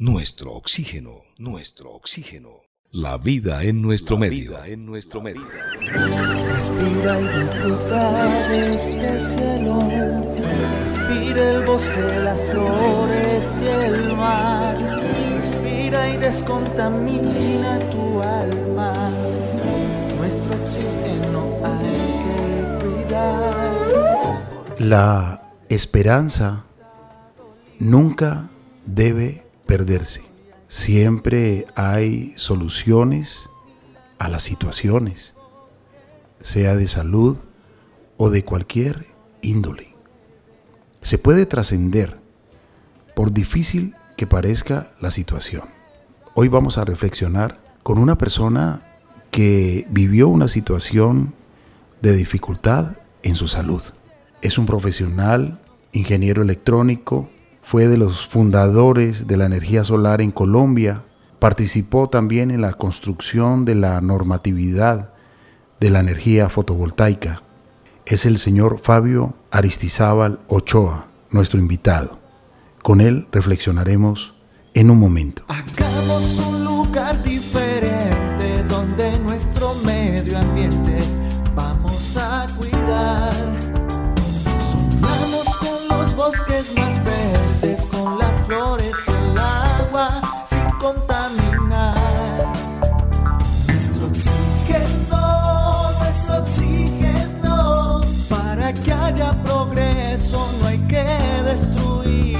nuestro oxígeno, nuestro oxígeno. La vida en nuestro La medio. vida en nuestro medio. Respira y disfruta de este cielo. Respira el bosque, las flores y el mar. Respira y descontamina tu alma. Nuestro oxígeno hay que cuidar. La esperanza nunca debe perderse. Siempre hay soluciones a las situaciones, sea de salud o de cualquier índole. Se puede trascender por difícil que parezca la situación. Hoy vamos a reflexionar con una persona que vivió una situación de dificultad en su salud. Es un profesional, ingeniero electrónico, fue de los fundadores de la energía solar en Colombia, participó también en la construcción de la normatividad de la energía fotovoltaica. Es el señor Fabio Aristizábal Ochoa, nuestro invitado. Con él reflexionaremos en un momento. Hagamos un lugar diferente donde nuestro medio ambiente vamos a cuidar. Soñamos con los bosques más con las flores y el agua sin contaminar. Nuestro oxígeno, nuestro oxígeno, para que haya progreso no hay que destruir.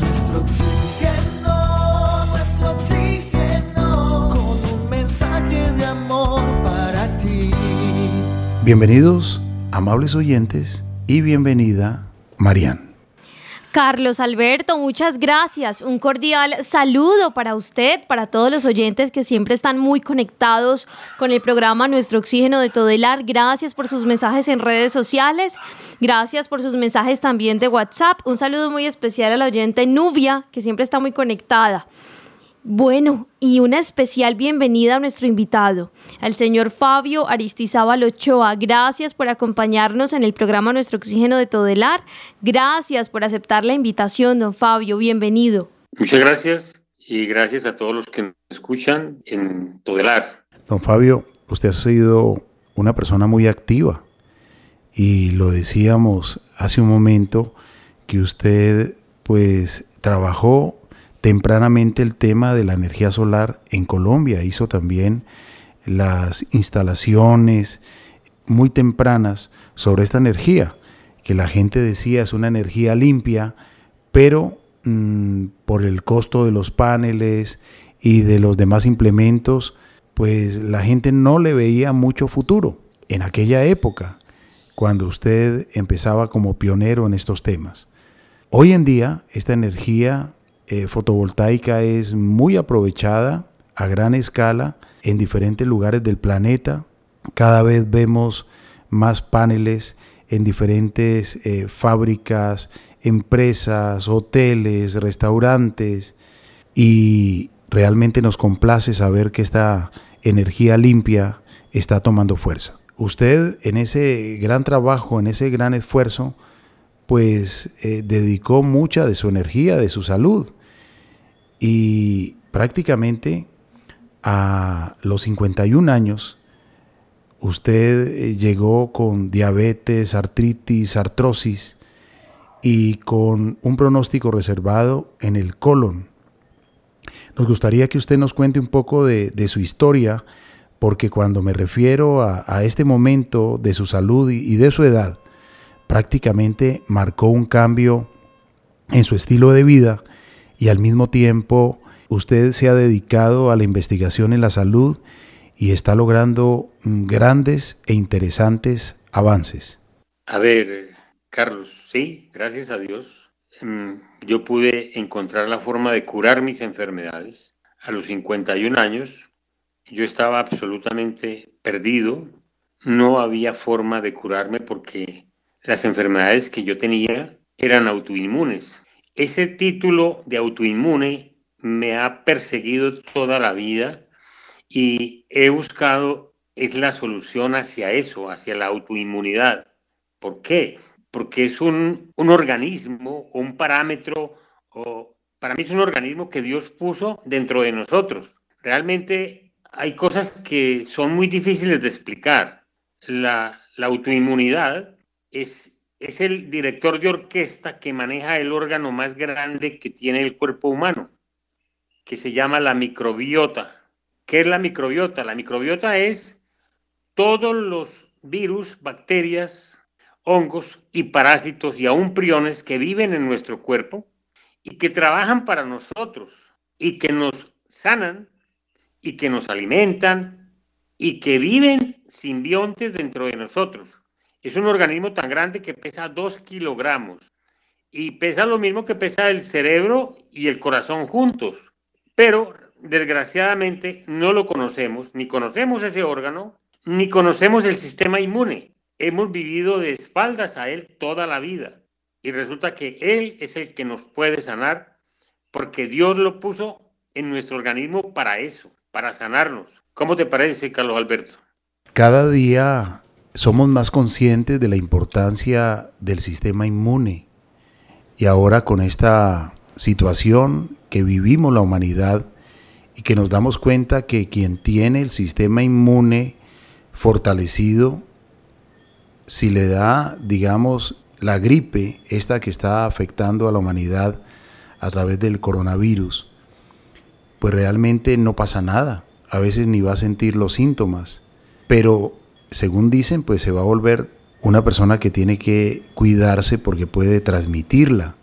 Nuestro oxígeno, nuestro oxígeno, con un mensaje de amor para ti. Bienvenidos, amables oyentes, y bienvenida, Marian. Carlos Alberto, muchas gracias. Un cordial saludo para usted, para todos los oyentes que siempre están muy conectados con el programa Nuestro Oxígeno de Todelar. Gracias por sus mensajes en redes sociales. Gracias por sus mensajes también de WhatsApp. Un saludo muy especial a la oyente Nubia, que siempre está muy conectada. Bueno, y una especial bienvenida a nuestro invitado, al señor Fabio Aristizábal Ochoa. Gracias por acompañarnos en el programa Nuestro Oxígeno de Todelar. Gracias por aceptar la invitación, don Fabio. Bienvenido. Muchas gracias y gracias a todos los que nos escuchan en Todelar. Don Fabio, usted ha sido una persona muy activa y lo decíamos hace un momento que usted pues trabajó tempranamente el tema de la energía solar en Colombia, hizo también las instalaciones muy tempranas sobre esta energía, que la gente decía es una energía limpia, pero mmm, por el costo de los paneles y de los demás implementos, pues la gente no le veía mucho futuro en aquella época, cuando usted empezaba como pionero en estos temas. Hoy en día esta energía eh, fotovoltaica es muy aprovechada a gran escala en diferentes lugares del planeta. Cada vez vemos más paneles en diferentes eh, fábricas, empresas, hoteles, restaurantes y realmente nos complace saber que esta energía limpia está tomando fuerza. Usted en ese gran trabajo, en ese gran esfuerzo, pues eh, dedicó mucha de su energía, de su salud. Y prácticamente a los 51 años, usted eh, llegó con diabetes, artritis, artrosis y con un pronóstico reservado en el colon. Nos gustaría que usted nos cuente un poco de, su historia, porque cuando me refiero a, este momento de su salud y de su edad, prácticamente marcó un cambio en su estilo de vida y al mismo tiempo usted se ha dedicado a la investigación en la salud y está logrando grandes e interesantes avances. A ver, Carlos, sí, gracias a Dios, mm, yo pude encontrar la forma de curar mis enfermedades. A los 51 años yo estaba absolutamente perdido, no había forma de curarme porque las enfermedades que yo tenía eran autoinmunes. Ese título de autoinmune me ha perseguido toda la vida y he buscado es la solución hacia eso, hacia la autoinmunidad. ¿Por qué? Porque es un, un organismo, un parámetro o para mí es un organismo que Dios puso dentro de nosotros. Realmente hay cosas que son muy difíciles de explicar. La, la autoinmunidad es, es el director de orquesta que maneja el órgano más grande que tiene el cuerpo humano, que se llama la microbiota. ¿Qué es la microbiota? La microbiota es todos los virus, bacterias, hongos y parásitos y aún priones que viven en nuestro cuerpo y que trabajan para nosotros y que nos sanan y que nos alimentan y que viven simbiontes dentro de nosotros. Es un organismo tan grande que pesa dos kilogramos y pesa lo mismo que pesa el cerebro y el corazón juntos. Pero desgraciadamente no lo conocemos, ni conocemos ese órgano, ni conocemos el sistema inmune. Hemos vivido de espaldas a él toda la vida y resulta que él es el que nos puede sanar porque Dios lo puso en nuestro organismo para eso, para sanarnos. ¿Cómo te parece, Carlos Alberto? Cada día somos más conscientes de la importancia del sistema inmune y ahora con esta situación que vivimos la humanidad y que nos damos cuenta que quien tiene el sistema inmune fortalecido, si le da, digamos, la gripe, esta que está afectando a la humanidad a través del coronavirus, pues realmente no pasa nada. A veces ni va a sentir los síntomas. Pero, según dicen, pues se va a volver una persona que tiene que cuidarse porque puede transmitirla.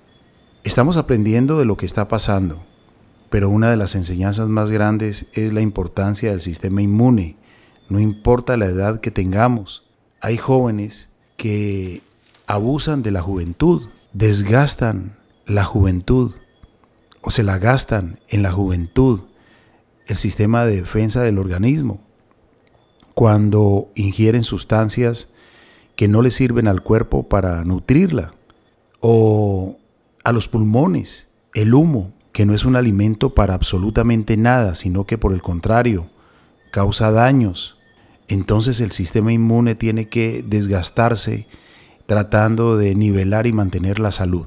Estamos aprendiendo de lo que está pasando, pero una de las enseñanzas más grandes es la importancia del sistema inmune. No importa la edad que tengamos. Hay jóvenes que abusan de la juventud, desgastan la juventud o se la gastan en la juventud el sistema de defensa del organismo cuando ingieren sustancias que no le sirven al cuerpo para nutrirla o a los pulmones, el humo, que no es un alimento para absolutamente nada, sino que por el contrario, causa daños. Entonces el sistema inmune tiene que desgastarse tratando de nivelar y mantener la salud.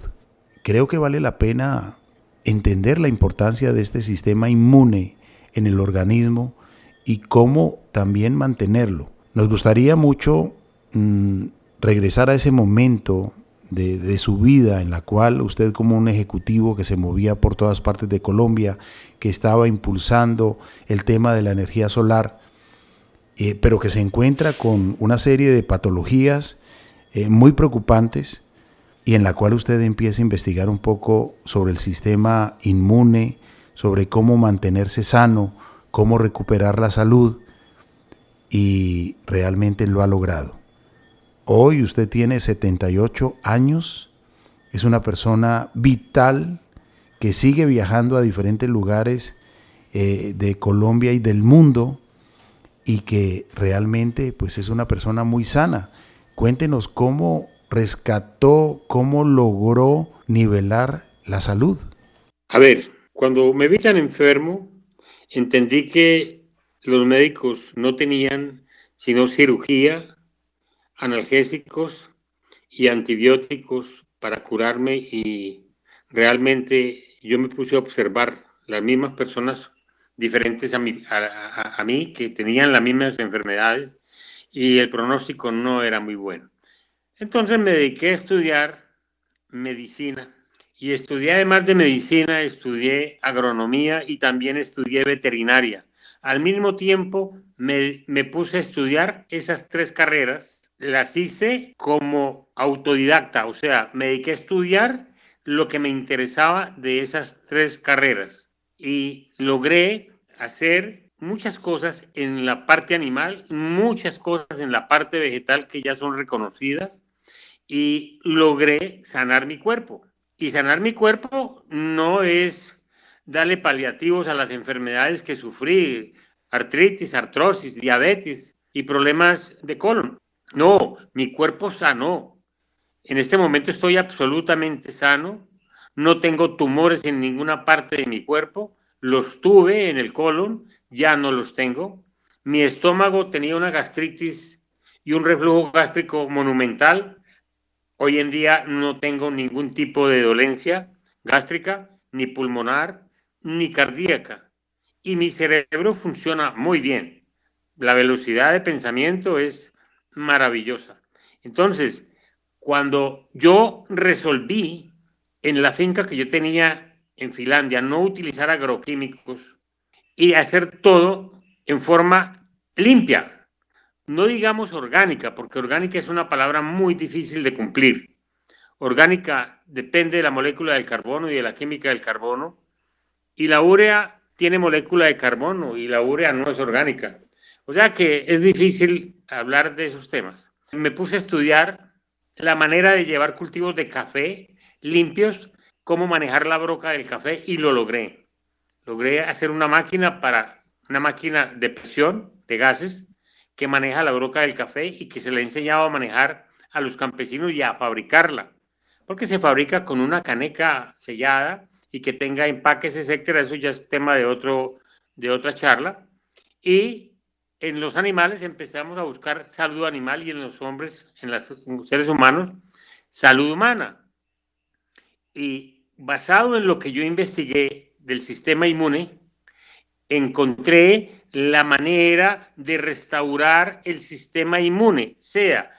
Creo que vale la pena entender la importancia de este sistema inmune en el organismo y cómo también mantenerlo. Nos gustaría mucho mm, regresar a ese momento de, su vida en la cual usted como un ejecutivo que se movía por todas partes de Colombia, que estaba impulsando el tema de la energía solar, eh, pero que se encuentra con una serie de patologías eh, muy preocupantes y en la cual usted empieza a investigar un poco sobre el sistema inmune, sobre cómo mantenerse sano, cómo recuperar la salud y realmente lo ha logrado. Hoy usted tiene 78 años, es una persona vital que sigue viajando a diferentes lugares eh, de Colombia y del mundo y que realmente pues es una persona muy sana. Cuéntenos cómo rescató, cómo logró nivelar la salud. A ver, cuando me vi tan enfermo, entendí que los médicos no tenían sino cirugía, analgésicos y antibióticos para curarme y realmente yo me puse a observar las mismas personas diferentes a mí, que tenían las mismas enfermedades y el pronóstico no era muy bueno. Entonces me dediqué a estudiar medicina y estudié además de medicina, estudié agronomía y también estudié veterinaria. Al mismo tiempo me, me puse a estudiar esas tres carreras, las hice como autodidacta, o sea, me dediqué a estudiar lo que me interesaba de esas tres carreras y logré hacer muchas cosas en la parte animal, muchas cosas en la parte vegetal que ya son reconocidas y logré sanar mi cuerpo. Y sanar mi cuerpo no es darle paliativos a las enfermedades que sufrí, artritis, artrosis, diabetes y problemas de colon. No, mi cuerpo sanó. En este momento estoy absolutamente sano, no tengo tumores en ninguna parte de mi cuerpo, los tuve en el colon, ya no los tengo. Mi estómago tenía una gastritis y un reflujo gástrico monumental. Hoy en día no tengo ningún tipo de dolencia gástrica. ni pulmonar, ni cardíaca. Y mi cerebro funciona muy bien. La velocidad de pensamiento es maravillosa. Entonces, cuando yo resolví en la finca que yo tenía en Finlandia no utilizar agroquímicos y hacer todo en forma limpia, no digamos orgánica, porque orgánica es una palabra muy difícil de cumplir. Orgánica depende de la molécula del carbono y de la química del carbono, y la urea tiene molécula de carbono y la urea no es orgánica. O sea que es difícil hablar de esos temas. Me puse a estudiar la manera de llevar cultivos de café limpios, cómo manejar la broca del café y lo logré. Logré hacer una máquina para una máquina de presión de gases que maneja la broca del café y que se le ha enseñado a manejar a los campesinos y a fabricarla, porque se fabrica con una caneca sellada y que tenga empaques, etcétera, eso ya es tema de, otro, de otra charla. Y en los animales empezamos a buscar salud animal y en los hombres, en los seres humanos, salud humana. Y basado en lo que yo investigué del sistema inmune, encontré la manera de restaurar el sistema inmune, sea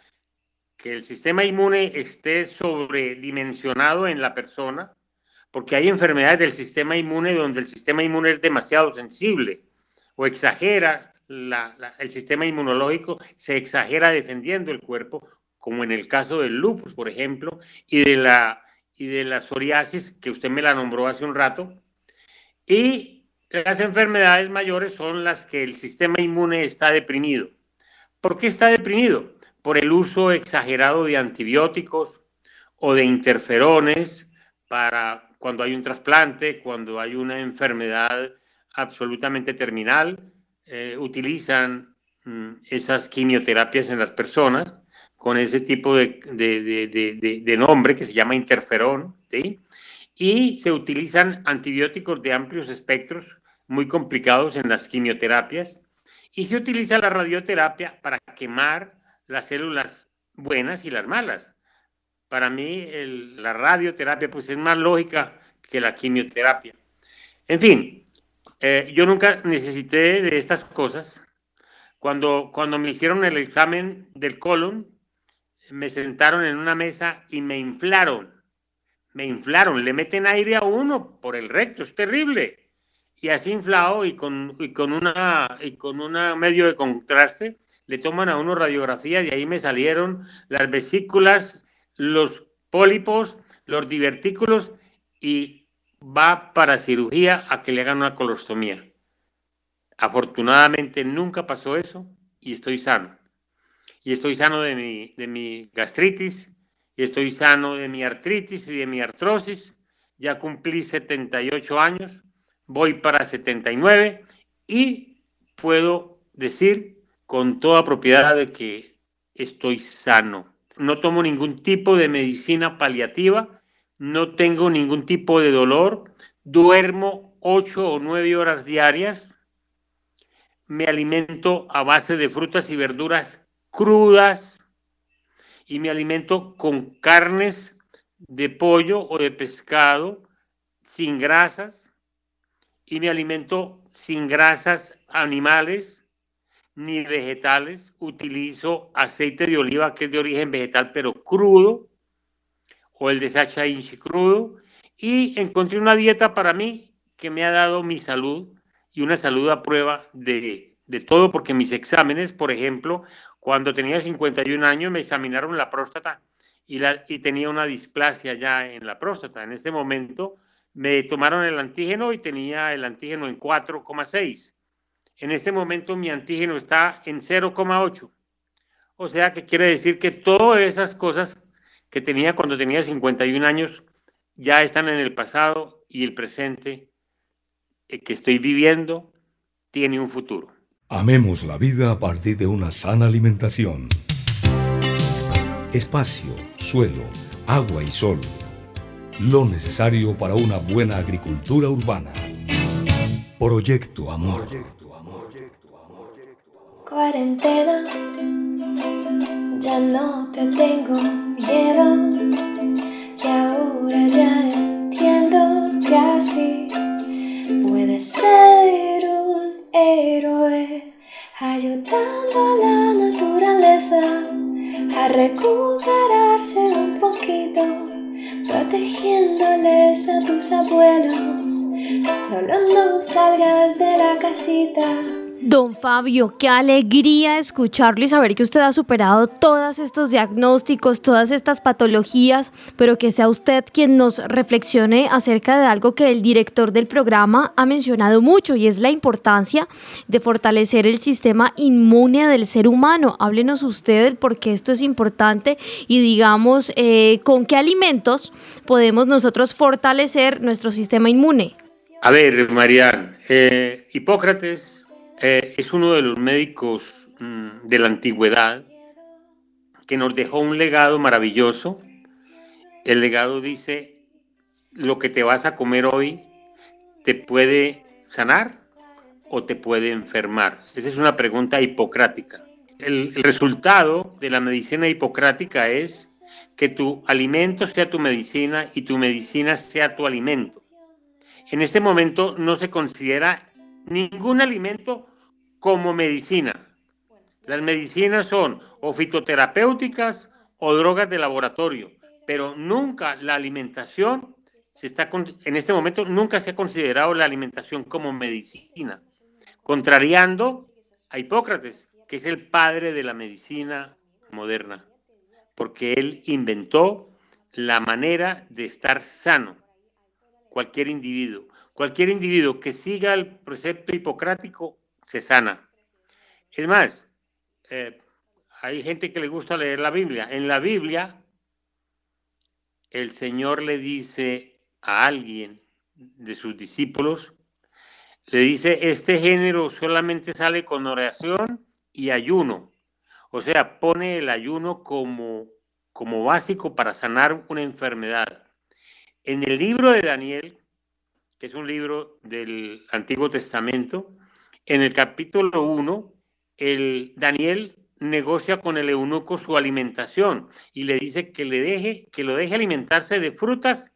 que el sistema inmune esté sobredimensionado en la persona, porque hay enfermedades del sistema inmune donde el sistema inmune es demasiado sensible o exagera el sistema inmunológico, se exagera defendiendo el cuerpo, como en el caso del lupus, por ejemplo, y de la, y de la psoriasis, que usted me la nombró hace un rato, y las enfermedades mayores son las que el sistema inmune está deprimido. ¿Por qué está deprimido? Por el uso exagerado de antibióticos o de interferones para cuando hay un trasplante, cuando hay una enfermedad absolutamente terminal, eh, utilizan mm, esas quimioterapias en las personas con ese tipo de, de, nombre que se llama interferón, ¿sí? Y se utilizan antibióticos de amplios espectros muy complicados en las quimioterapias y se utiliza la radioterapia para quemar las células buenas y las malas. Para mí la radioterapia pues es más lógica que la quimioterapia. En fin, eh, yo nunca necesité de estas cosas. Cuando, cuando me hicieron el examen del colon, me sentaron en una mesa y me inflaron. Me inflaron, le meten aire a uno por el recto, es terrible y así inflado y con, y con una y con una medio de contraste le toman a uno radiografía y ahí me salieron las vesículas, los pólipos, los divertículos y va para cirugía a que le hagan una colostomía. Afortunadamente nunca pasó eso y estoy sano. Y estoy sano de mi, de mi gastritis, y estoy sano de mi artritis y de mi artrosis. Ya cumplí 78 años voy para 79 y puedo decir con toda propiedad de que estoy sano. No tomo ningún tipo de medicina paliativa, no tengo ningún tipo de dolor, duermo 8 o 9 horas diarias, me alimento a base de frutas y verduras crudas y me alimento con carnes de pollo o de pescado sin grasas y me alimento sin grasas animales ni vegetales. Utilizo aceite de oliva que es de origen vegetal pero crudo o el de Sacha Inchi crudo y encontré una dieta para mí que me ha dado mi salud y una salud a prueba de, de todo porque mis exámenes, por ejemplo, cuando tenía 51 años me examinaron la próstata y, la, y tenía una displasia ya en la próstata. En este momento me tomaron el antígeno y tenía el antígeno en 4,6. En este momento mi antígeno está en 0,8. O sea que quiere decir que todas esas cosas que tenía cuando tenía 51 años ya están en el pasado y el presente eh, que estoy viviendo tiene un futuro. Amemos la vida a partir de una sana alimentación. Espacio, suelo, agua y sol lo necesario para una buena agricultura urbana. Proyecto Amor. Cuarentena, ya no te tengo miedo, que ahora ya entiendo que así puedes ser un héroe, ayudando a la naturaleza a recuperarse un poquito, protegiéndoles a tus abuelos. Solo no salgas de la casita. Don Fabio, qué alegría escucharlo y saber que usted ha superado todos estos diagnósticos, todas estas patologías, pero que sea usted quien nos reflexione acerca de algo que el director del programa ha mencionado mucho y es la importancia de fortalecer el sistema inmune del ser humano. Háblenos usted del por qué esto es importante y digamos eh, con qué alimentos podemos nosotros fortalecer nuestro sistema inmune. A ver, Marian, eh, Hipócrates eh, es uno de los médicos mm, de la antigüedad que nos dejó un legado maravilloso. El legado dice, lo que te vas a comer hoy te puede sanar o te puede enfermar. Esa es una pregunta hipocrática. El, el resultado de la medicina hipocrática es que tu alimento sea tu medicina y tu medicina sea tu alimento. En este momento no se considera ningún alimento como medicina. Las medicinas son o fitoterapéuticas o drogas de laboratorio, pero nunca la alimentación se está en este momento nunca se ha considerado la alimentación como medicina, contrariando a Hipócrates, que es el padre de la medicina moderna, porque él inventó la manera de estar sano. Cualquier individuo, cualquier individuo que siga el precepto hipocrático se sana. Es más, eh, hay gente que le gusta leer la Biblia. En la Biblia, el Señor le dice a alguien de sus discípulos, le dice, este género solamente sale con oración y ayuno. O sea, pone el ayuno como, como básico para sanar una enfermedad. En el libro de Daniel, que es un libro del Antiguo Testamento, en el capítulo 1, el Daniel negocia con el eunuco su alimentación y le dice que le deje, que lo deje alimentarse de frutas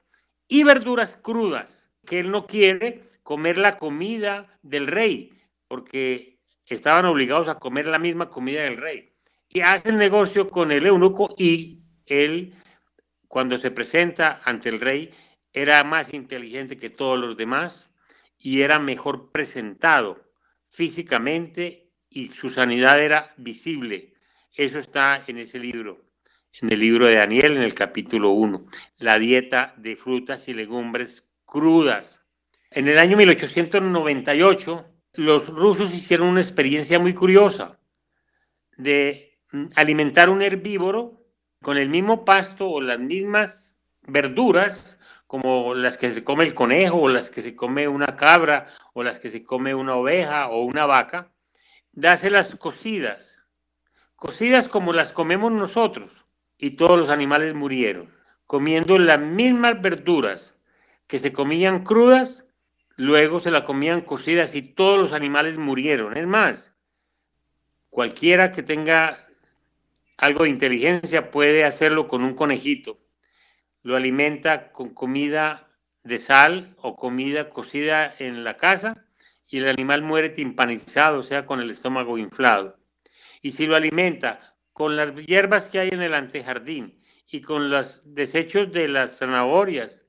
y verduras crudas, que él no quiere comer la comida del rey, porque estaban obligados a comer la misma comida del rey. Y hace el negocio con el eunuco y él, cuando se presenta ante el rey, era más inteligente que todos los demás y era mejor presentado físicamente y su sanidad era visible. Eso está en ese libro, en el libro de Daniel, en el capítulo 1, la dieta de frutas y legumbres crudas. En el año 1898, los rusos hicieron una experiencia muy curiosa de mm, alimentar un herbívoro con el mismo pasto o las mismas verduras como las que se come el conejo o las que se come una cabra o las que se come una oveja o una vaca, dáselas cocidas, cocidas como las comemos nosotros, y todos los animales murieron, comiendo las mismas verduras que se comían crudas, luego se las comían cocidas y todos los animales murieron. Es más, cualquiera que tenga algo de inteligencia puede hacerlo con un conejito lo alimenta con comida de sal o comida cocida en la casa y el animal muere timpanizado, o sea, con el estómago inflado. Y si lo alimenta con las hierbas que hay en el antejardín y con los desechos de las zanahorias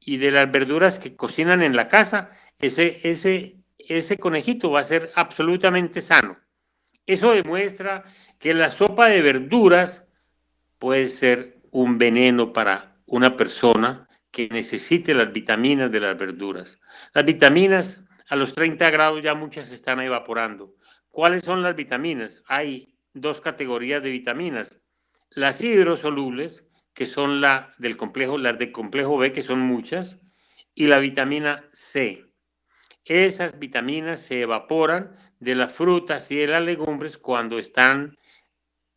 y de las verduras que cocinan en la casa, ese, ese, ese conejito va a ser absolutamente sano. Eso demuestra que la sopa de verduras puede ser un veneno para una persona que necesite las vitaminas de las verduras. Las vitaminas a los 30 grados ya muchas están evaporando. ¿Cuáles son las vitaminas? Hay dos categorías de vitaminas. Las hidrosolubles, que son la del complejo, las del complejo B, que son muchas, y la vitamina C. Esas vitaminas se evaporan de las frutas y de las legumbres cuando están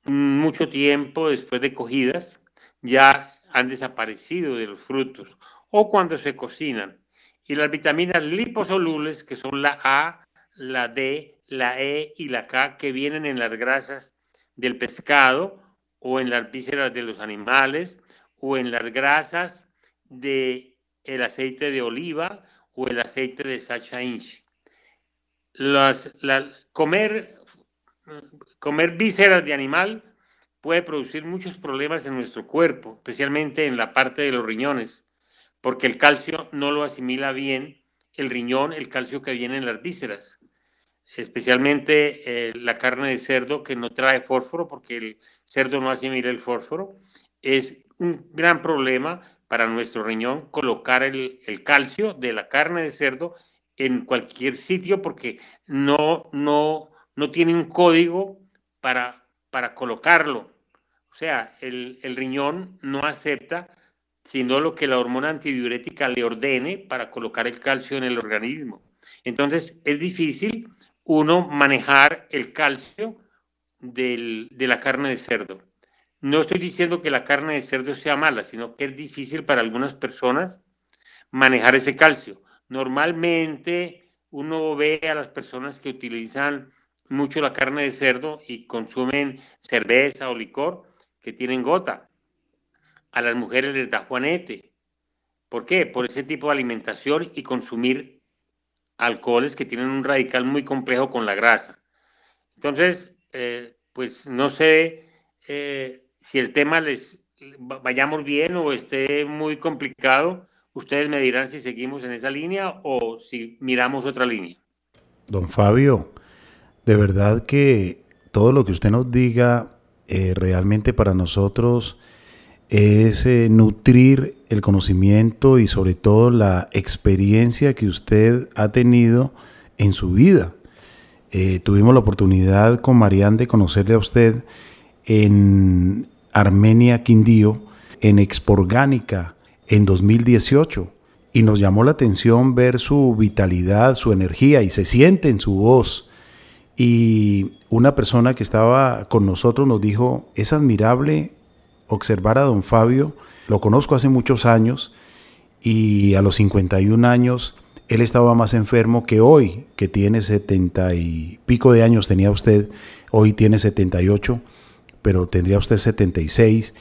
mucho tiempo después de cogidas, ya han desaparecido de los frutos o cuando se cocinan. Y las vitaminas liposolubles, que son la A, la D, la E y la K, que vienen en las grasas del pescado o en las vísceras de los animales o en las grasas de el aceite de oliva o el aceite de Sacha Inch. Las, comer, comer vísceras de animal puede producir muchos problemas en nuestro cuerpo, especialmente en la parte de los riñones, porque el calcio no lo asimila bien el riñón, el calcio que viene en las vísceras, especialmente eh, la carne de cerdo que no trae fósforo, porque el cerdo no asimila el fósforo. Es un gran problema para nuestro riñón colocar el, calcio de la carne de cerdo en cualquier sitio porque no, no, no tiene un código para, para colocarlo. O sea, el, el riñón no acepta sino lo que la hormona antidiurética le ordene para colocar el calcio en el organismo. Entonces, es difícil uno manejar el calcio de la carne de cerdo. No estoy diciendo que la carne de cerdo sea mala, sino que es difícil para algunas personas manejar ese calcio. Normalmente uno ve a las personas que utilizan mucho la carne de cerdo y consumen cerveza o licor que tienen gota. A las mujeres les da juanete. ¿Por qué? Por ese tipo de alimentación y consumir alcoholes que tienen un radical muy complejo con la grasa. Entonces, eh, pues no sé eh, si el tema les vayamos bien o esté muy complicado, ustedes me dirán si seguimos en esa línea o si miramos otra línea. Don Fabio, de verdad que todo lo que usted nos diga eh, realmente para nosotros es eh, nutrir el conocimiento y sobre todo la experiencia que usted ha tenido en su vida. Eh, tuvimos la oportunidad con Marianne de conocerle a usted en Armenia Quindío, en Exporgánica, en 2018. Y nos llamó la atención ver su vitalidad, su energía, y se siente en su voz. Y una persona que estaba con nosotros nos dijo, es admirable observar a don Fabio, lo conozco hace muchos años y a los 51 años él estaba más enfermo que hoy, que tiene 70 y pico de años tenía usted, hoy tiene 78, pero tendría usted 76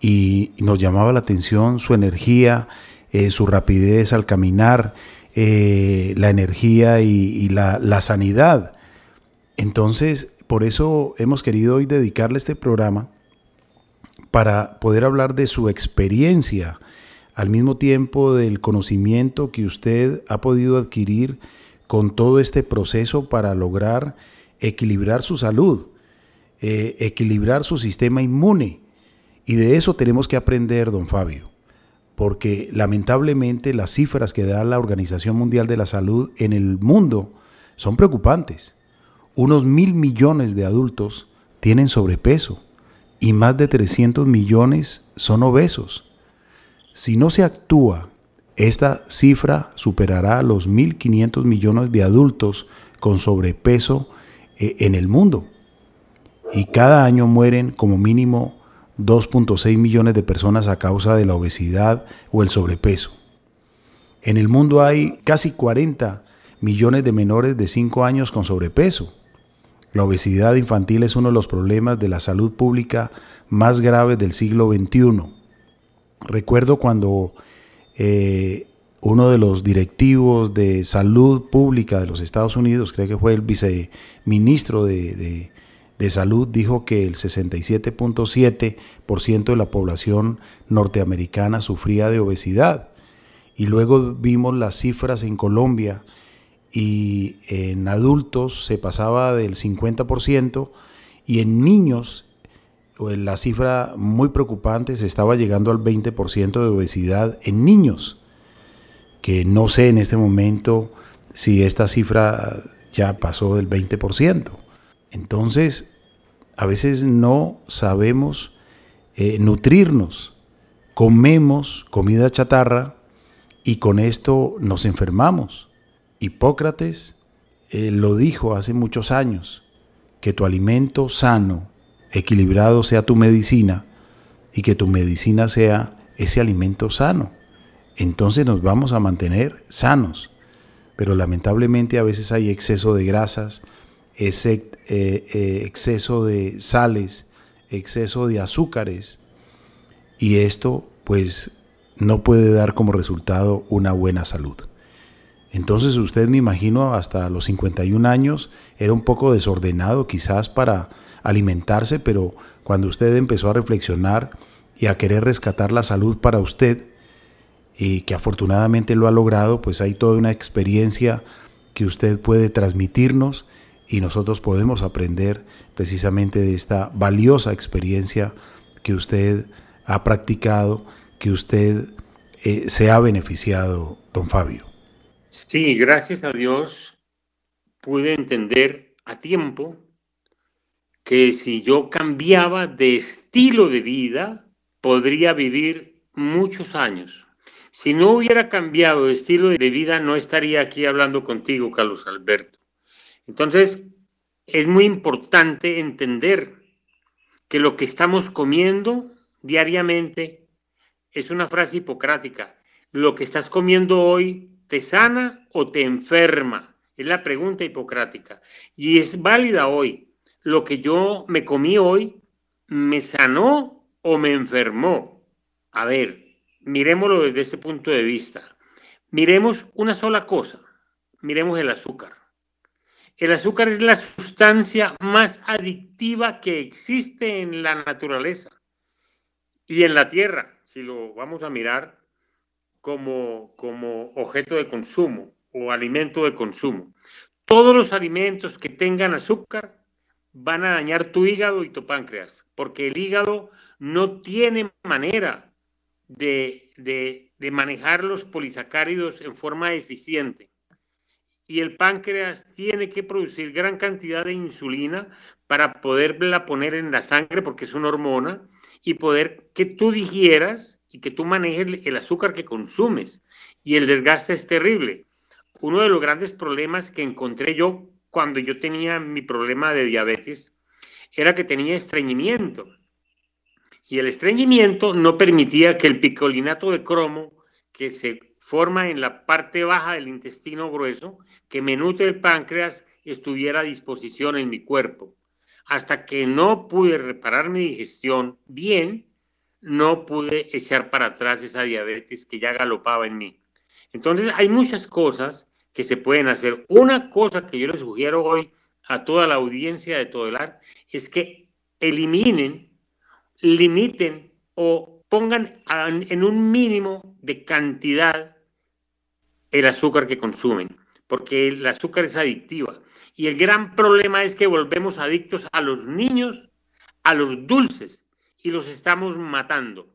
y nos llamaba la atención su energía, eh, su rapidez al caminar, eh, la energía y, la, la sanidad. Entonces, por eso hemos querido hoy dedicarle este programa para poder hablar de su experiencia, al mismo tiempo del conocimiento que usted ha podido adquirir con todo este proceso para lograr equilibrar su salud, eh, equilibrar su sistema inmune. Y de eso tenemos que aprender, don Fabio, porque lamentablemente las cifras que da la Organización Mundial de la Salud en el mundo son preocupantes. Unos mil millones de adultos tienen sobrepeso y más de 300 millones son obesos. Si no se actúa, esta cifra superará los 1.500 millones de adultos con sobrepeso eh, en el mundo. Y cada año mueren como mínimo 2.6 millones de personas a causa de la obesidad o el sobrepeso. En el mundo hay casi 40 millones de menores de 5 años con sobrepeso. La obesidad infantil es uno de los problemas de la salud pública más graves del siglo XXI. Recuerdo cuando eh, uno de los directivos de salud pública de los Estados Unidos, creo que fue el viceministro de, de salud, dijo que el 67.7% de la población norteamericana sufría de obesidad. Y luego vimos las cifras en Colombia y en adultos se pasaba del 50% y en niños la cifra muy preocupante se estaba llegando al 20% de obesidad en niños, que no sé en este momento si esta cifra ya pasó del 20%. Entonces, a veces no sabemos eh, nutrirnos, comemos comida chatarra y con esto nos enfermamos. Hipócrates eh, lo dijo hace muchos años, que tu alimento sano, equilibrado sea tu medicina y que tu medicina sea ese alimento sano. Entonces nos vamos a mantener sanos. Pero lamentablemente a veces hay exceso de grasas, eh, eh, exceso de sales, exceso de azúcares. Y esto pues no puede dar como resultado una buena salud. Entonces usted me imagino hasta los 51 años era un poco desordenado quizás para alimentarse, pero cuando usted empezó a reflexionar y a querer rescatar la salud para usted, y que afortunadamente lo ha logrado, pues hay toda una experiencia que usted puede transmitirnos y nosotros podemos aprender precisamente de esta valiosa experiencia que usted ha practicado, que usted eh, se ha beneficiado, don Fabio. Sí, gracias a Dios pude entender a tiempo que si yo cambiaba de estilo de vida, podría vivir muchos años. Si no hubiera cambiado de estilo de vida, no estaría aquí hablando contigo, Carlos Alberto. Entonces, es muy importante entender que lo que estamos comiendo diariamente es una frase hipocrática. Lo que estás comiendo hoy te sana o te enferma. Es la pregunta hipocrática. Y es válida hoy. Lo que yo me comí hoy me sanó o me enfermó. A ver, miremoslo desde este punto de vista. Miremos una sola cosa, miremos el azúcar. El azúcar es la sustancia más adictiva que existe en la naturaleza y en la tierra, si lo vamos a mirar como, como objeto de consumo o alimento de consumo. Todos los alimentos que tengan azúcar van a dañar tu hígado y tu páncreas, porque el hígado no tiene manera de, manejar los polisacáridos en forma eficiente. Y el páncreas tiene que producir gran cantidad de insulina para poderla poner en la sangre, porque es una hormona, y poder que tú digieras y que tú manejes el azúcar que consumes. Y el desgaste es terrible. Uno de los grandes problemas que encontré yo cuando yo tenía mi problema de diabetes era que tenía estreñimiento y el estreñimiento no permitía que el picolinato de cromo que se forma en la parte baja del intestino grueso, que me el páncreas, estuviera a disposición en mi cuerpo. Hasta que no pude reparar mi digestión bien, no pude echar para atrás esa diabetes que ya galopaba en mí. Entonces hay muchas cosas que se pueden hacer. Una cosa que yo les sugiero hoy a toda la audiencia de Todelar es que eliminen limiten o pongan en un mínimo de cantidad el azúcar que consumen, porque el azúcar es adictiva. Y el gran problema es que volvemos adictos a los niños, a los dulces, y los estamos matando.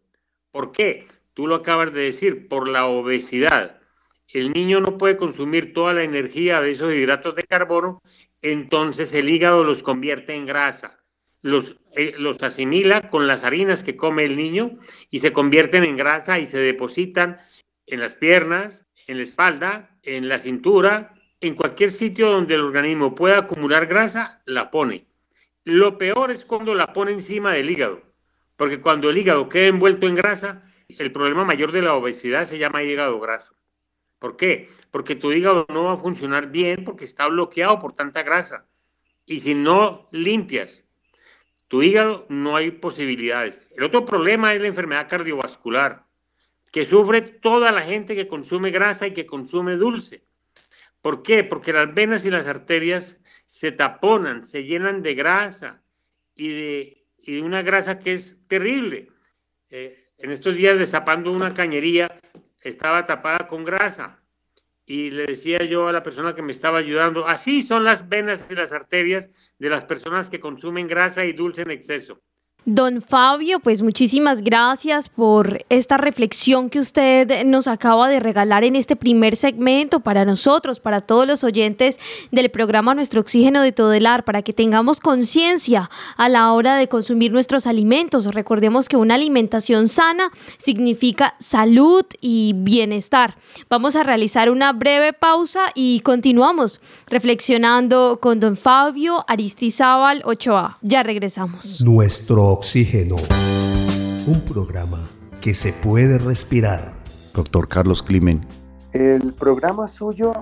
¿Por qué? Tú lo acabas de decir, por la obesidad. El niño no puede consumir toda la energía de esos hidratos de carbono, entonces el hígado los convierte en grasa los, eh, los asimila con las harinas que come el niño y se convierten en grasa y se depositan en las piernas, en la espalda, en la cintura, en cualquier sitio donde el organismo pueda acumular grasa, la pone. Lo peor es cuando la pone encima del hígado, porque cuando el hígado queda envuelto en grasa, el problema mayor de la obesidad se llama hígado graso. ¿Por qué? Porque tu hígado no va a funcionar bien porque está bloqueado por tanta grasa. Y si no limpias tu hígado no hay posibilidades. El otro problema es la enfermedad cardiovascular, que sufre toda la gente que consume grasa y que consume dulce. ¿Por qué? Porque las venas y las arterias se taponan, se llenan de grasa y de, una grasa que es terrible. Eh, en estos días destapando una cañería estaba tapada con grasa y le decía yo a la persona que me estaba ayudando, así son las venas y las arterias de las personas que consumen grasa y dulce en exceso. Don Fabio, pues muchísimas gracias por esta reflexión que usted nos acaba de regalar en este primer segmento para nosotros, para todos los oyentes del programa Nuestro Oxígeno de Todelar, para que tengamos conciencia a la hora de consumir nuestros alimentos. Recordemos que una alimentación sana significa salud y bienestar. Vamos a realizar una breve pausa y continuamos reflexionando con don Fabio Aristizábal Ochoa. Ya regresamos. Nuestro Oxígeno, un programa que se puede respirar. Doctor Carlos Climen. El programa suyo,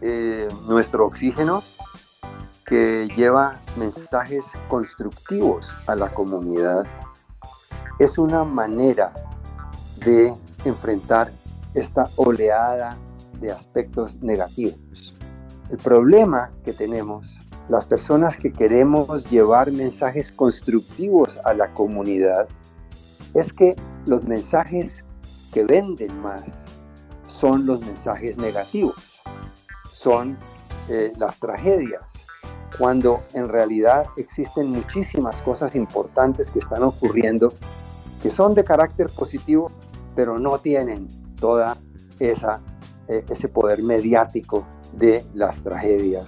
eh, Nuestro Oxígeno, que lleva mensajes constructivos a la comunidad, es una manera de enfrentar esta oleada de aspectos negativos. El problema que tenemos, las personas que queremos llevar mensajes constructivos a la comunidad, es que los mensajes que venden más son los mensajes negativos, son eh, las tragedias, cuando en realidad existen muchísimas cosas importantes que están ocurriendo que son de carácter positivo, pero no tienen toda esa eh, ese poder mediático de las tragedias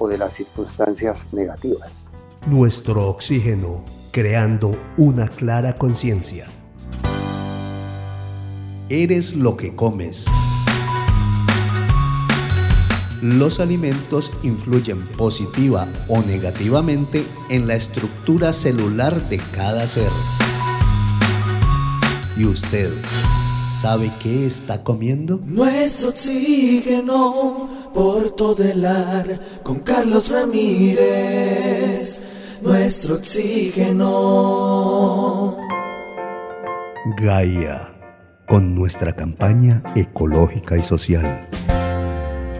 o de las circunstancias negativas. Nuestro oxígeno creando una clara conciencia. Eres lo que comes. Los alimentos influyen positiva o negativamente en la estructura celular de cada ser. ¿Y usted sabe qué está comiendo? Nuestro oxígeno por todo el ar con Carlos Ramírez. Nuestro oxígeno. Gaia, con nuestra campaña ecológica y social.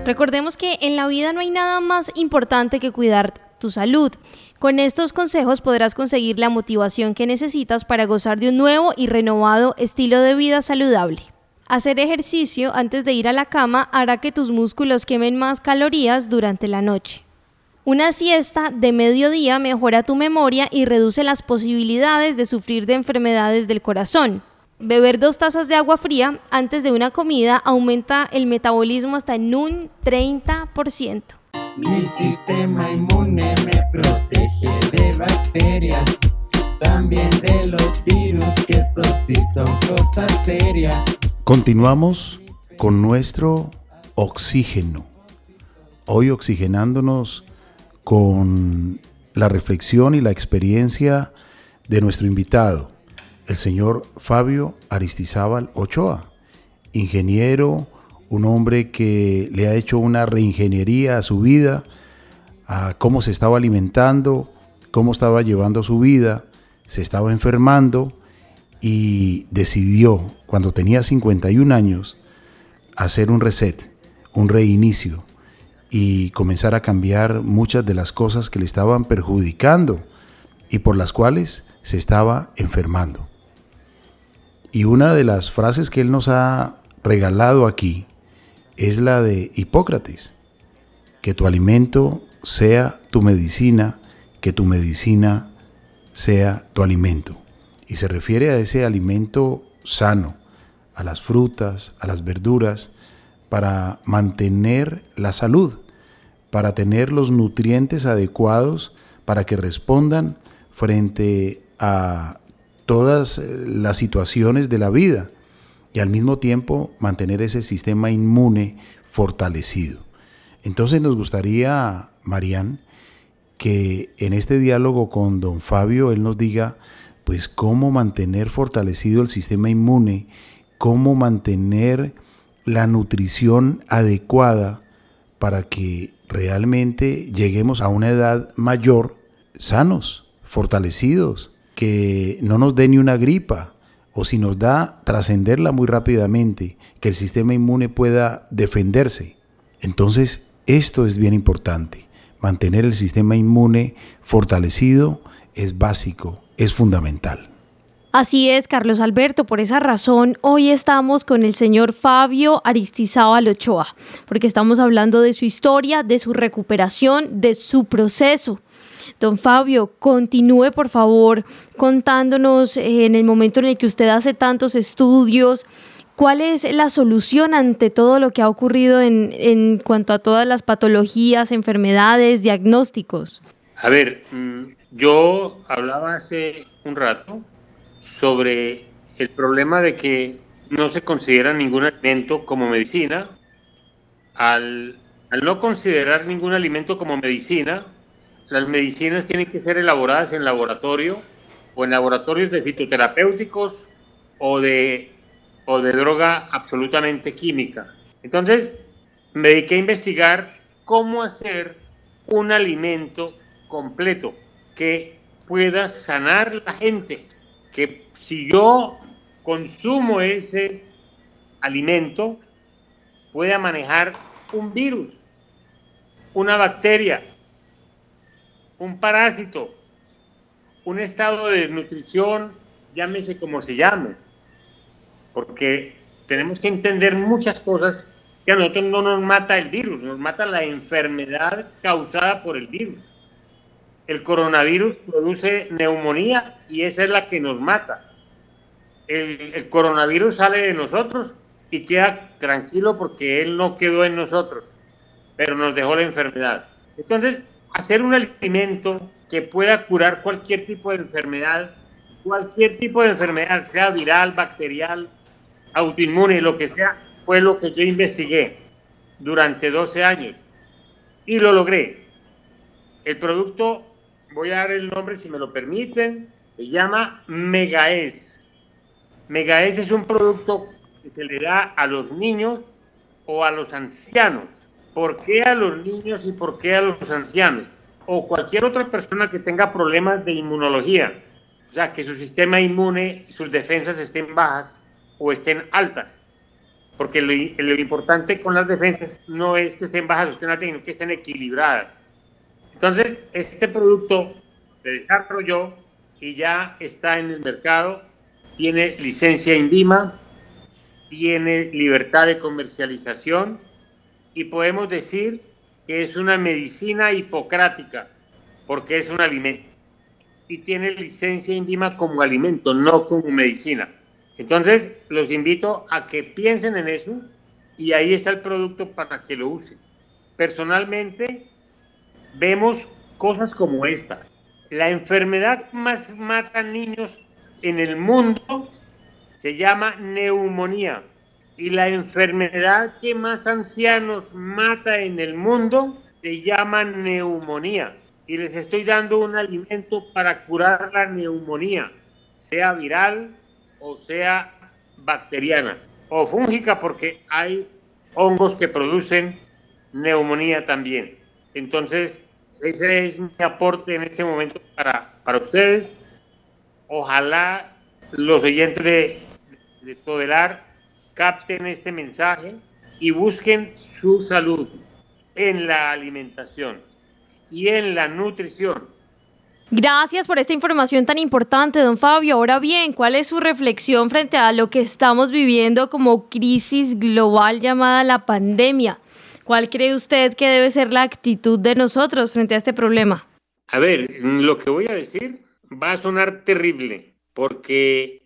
Recordemos que en la vida no hay nada más importante que cuidar tu salud. Con estos consejos podrás conseguir la motivación que necesitas para gozar de un nuevo y renovado estilo de vida saludable. Hacer ejercicio antes de ir a la cama hará que tus músculos quemen más calorías durante la noche. Una siesta de mediodía mejora tu memoria y reduce las posibilidades de sufrir de enfermedades del corazón. Beber dos tazas de agua fría antes de una comida aumenta el metabolismo hasta en un 30%. Mi sistema inmune me protege de bacterias, también de los virus, que eso sí son cosas serias. Continuamos con nuestro oxígeno. Hoy oxigenándonos con la reflexión y la experiencia de nuestro invitado, el señor Fabio Aristizábal Ochoa, ingeniero, un hombre que le ha hecho una reingeniería a su vida, a cómo se estaba alimentando, cómo estaba llevando su vida, se estaba enfermando y decidió, cuando tenía 51 años, hacer un reset, un reinicio y comenzar a cambiar muchas de las cosas que le estaban perjudicando y por las cuales se estaba enfermando. Y una de las frases que él nos ha regalado aquí es la de Hipócrates, que tu alimento sea tu medicina, que tu medicina sea tu alimento. Y se refiere a ese alimento sano, a las frutas, a las verduras, para mantener la salud, para tener los nutrientes adecuados para que respondan frente a todas eh, las situaciones de la vida y al mismo tiempo mantener ese sistema inmune fortalecido. Entonces nos gustaría, Marían, que en este diálogo con don Fabio él nos diga, pues cómo mantener fortalecido el sistema inmune, cómo mantener la nutrición adecuada para que realmente lleguemos a una edad mayor sanos, fortalecidos, que no nos dé ni una gripa, o si nos da, trascenderla muy rápidamente, que el sistema inmune pueda defenderse. Entonces, esto es bien importante. Mantener el sistema inmune fortalecido es básico, es fundamental. Así es, Carlos Alberto. Por esa razón, hoy estamos con el señor Fabio Aristizábal Ochoa, porque estamos hablando de su historia, de su recuperación, de su proceso. Don Fabio, continúe por favor contándonos eh, en el momento en el que usted hace tantos estudios, ¿cuál es la solución ante todo lo que ha ocurrido en, en cuanto a todas las patologías, enfermedades, diagnósticos? A ver, mm, yo hablaba hace un rato sobre el problema de que no se considera ningún alimento como medicina. Al, no considerar ningún alimento como medicina, las medicinas tienen que ser elaboradas en laboratorio o en laboratorios de fitoterapéuticos o de, o de droga absolutamente química. Entonces, me dediqué a investigar cómo hacer un alimento completo que pueda sanar la gente, que si yo consumo ese alimento pueda manejar un virus, una bacteria, un parásito, un estado de nutrición, llámese como se llame, porque tenemos que entender muchas cosas que a nosotros no nos mata el virus, nos mata la enfermedad causada por el virus. El coronavirus produce neumonía y esa es la que nos mata. El, el coronavirus sale de nosotros y queda tranquilo porque él no quedó en nosotros, pero nos dejó la enfermedad. Entonces, hacer un alimento que pueda curar cualquier tipo de enfermedad, cualquier tipo de enfermedad, sea viral, bacterial, autoinmune, lo que sea, fue lo que yo investigué durante 12 años y lo logré. El producto, voy a dar el nombre si me lo permiten, se llama Megaes. Megaes es un producto que se le da a los niños o a los ancianos. ¿Por qué a los niños y por qué a los ancianos? O cualquier otra persona que tenga problemas de inmunología. O sea, que su sistema inmune, sus defensas estén bajas o estén altas. Porque lo, importante con las defensas no es que estén bajas o estén altas, sino que estén equilibradas. Entonces, este producto se desarrolló y ya está en el mercado, tiene licencia INVIMA, tiene libertad de comercialización y podemos decir que es una medicina hipocrática porque es un alimento y tiene licencia INVIMA como alimento, no como medicina. Entonces, los invito a que piensen en eso y ahí está el producto para que lo usen. Personalmente, vemos cosas como esta. La enfermedad más mata niños en el mundo se llama neumonía. Y la enfermedad que más ancianos mata en el mundo se llama neumonía. Y les estoy dando un alimento para curar la neumonía, sea viral o sea bacteriana o fúngica, porque hay hongos que producen neumonía también. Entonces, ese es mi aporte en este momento para, para ustedes. Ojalá los oyentes de, de Todelar capten este mensaje y busquen su salud en la alimentación y en la nutrición. Gracias por esta información tan importante, don Fabio. Ahora bien, ¿cuál es su reflexión frente a lo que estamos viviendo como crisis global llamada la pandemia? ¿Cuál cree usted que debe ser la actitud de nosotros frente a este problema? A ver, lo que voy a decir va a sonar terrible, porque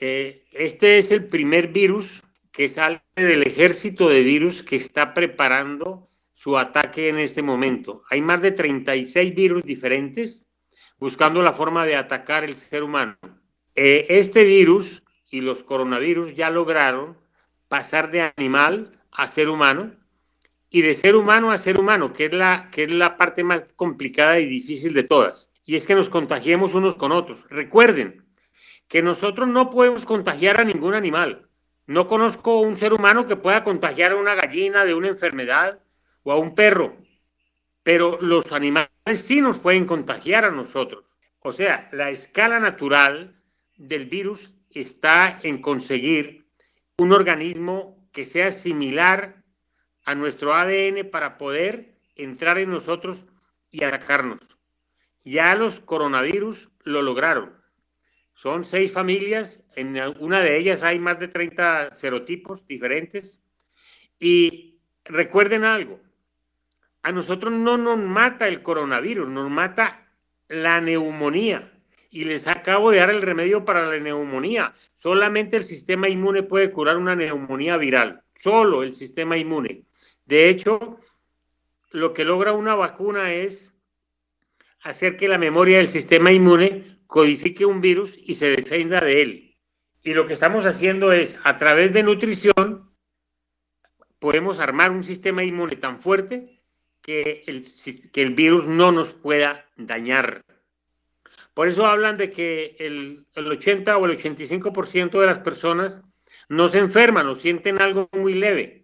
eh, este es el primer virus que sale del ejército de virus que está preparando su ataque en este momento. Hay más de 36 virus diferentes buscando la forma de atacar el ser humano. Eh, este virus y los coronavirus ya lograron pasar de animal a ser humano y de ser humano a ser humano, que es la, que es la parte más complicada y difícil de todas. Y es que nos contagiemos unos con otros. Recuerden, que nosotros no podemos contagiar a ningún animal. No conozco un ser humano que pueda contagiar a una gallina de una enfermedad o a un perro, pero los animales sí nos pueden contagiar a nosotros. O sea, la escala natural del virus está en conseguir un organismo que sea similar a nuestro ADN para poder entrar en nosotros y atacarnos. Ya los coronavirus lo lograron. Son seis familias, en una de ellas hay más de 30 serotipos diferentes. Y recuerden algo, a nosotros no nos mata el coronavirus, nos mata la neumonía. Y les acabo de dar el remedio para la neumonía. Solamente el sistema inmune puede curar una neumonía viral, solo el sistema inmune. De hecho, lo que logra una vacuna es hacer que la memoria del sistema inmune codifique un virus y se defienda de él. Y lo que estamos haciendo es, a través de nutrición, podemos armar un sistema inmune tan fuerte que el, que el virus no nos pueda dañar. Por eso hablan de que el, el 80 o el 85% de las personas no se enferman o sienten algo muy leve,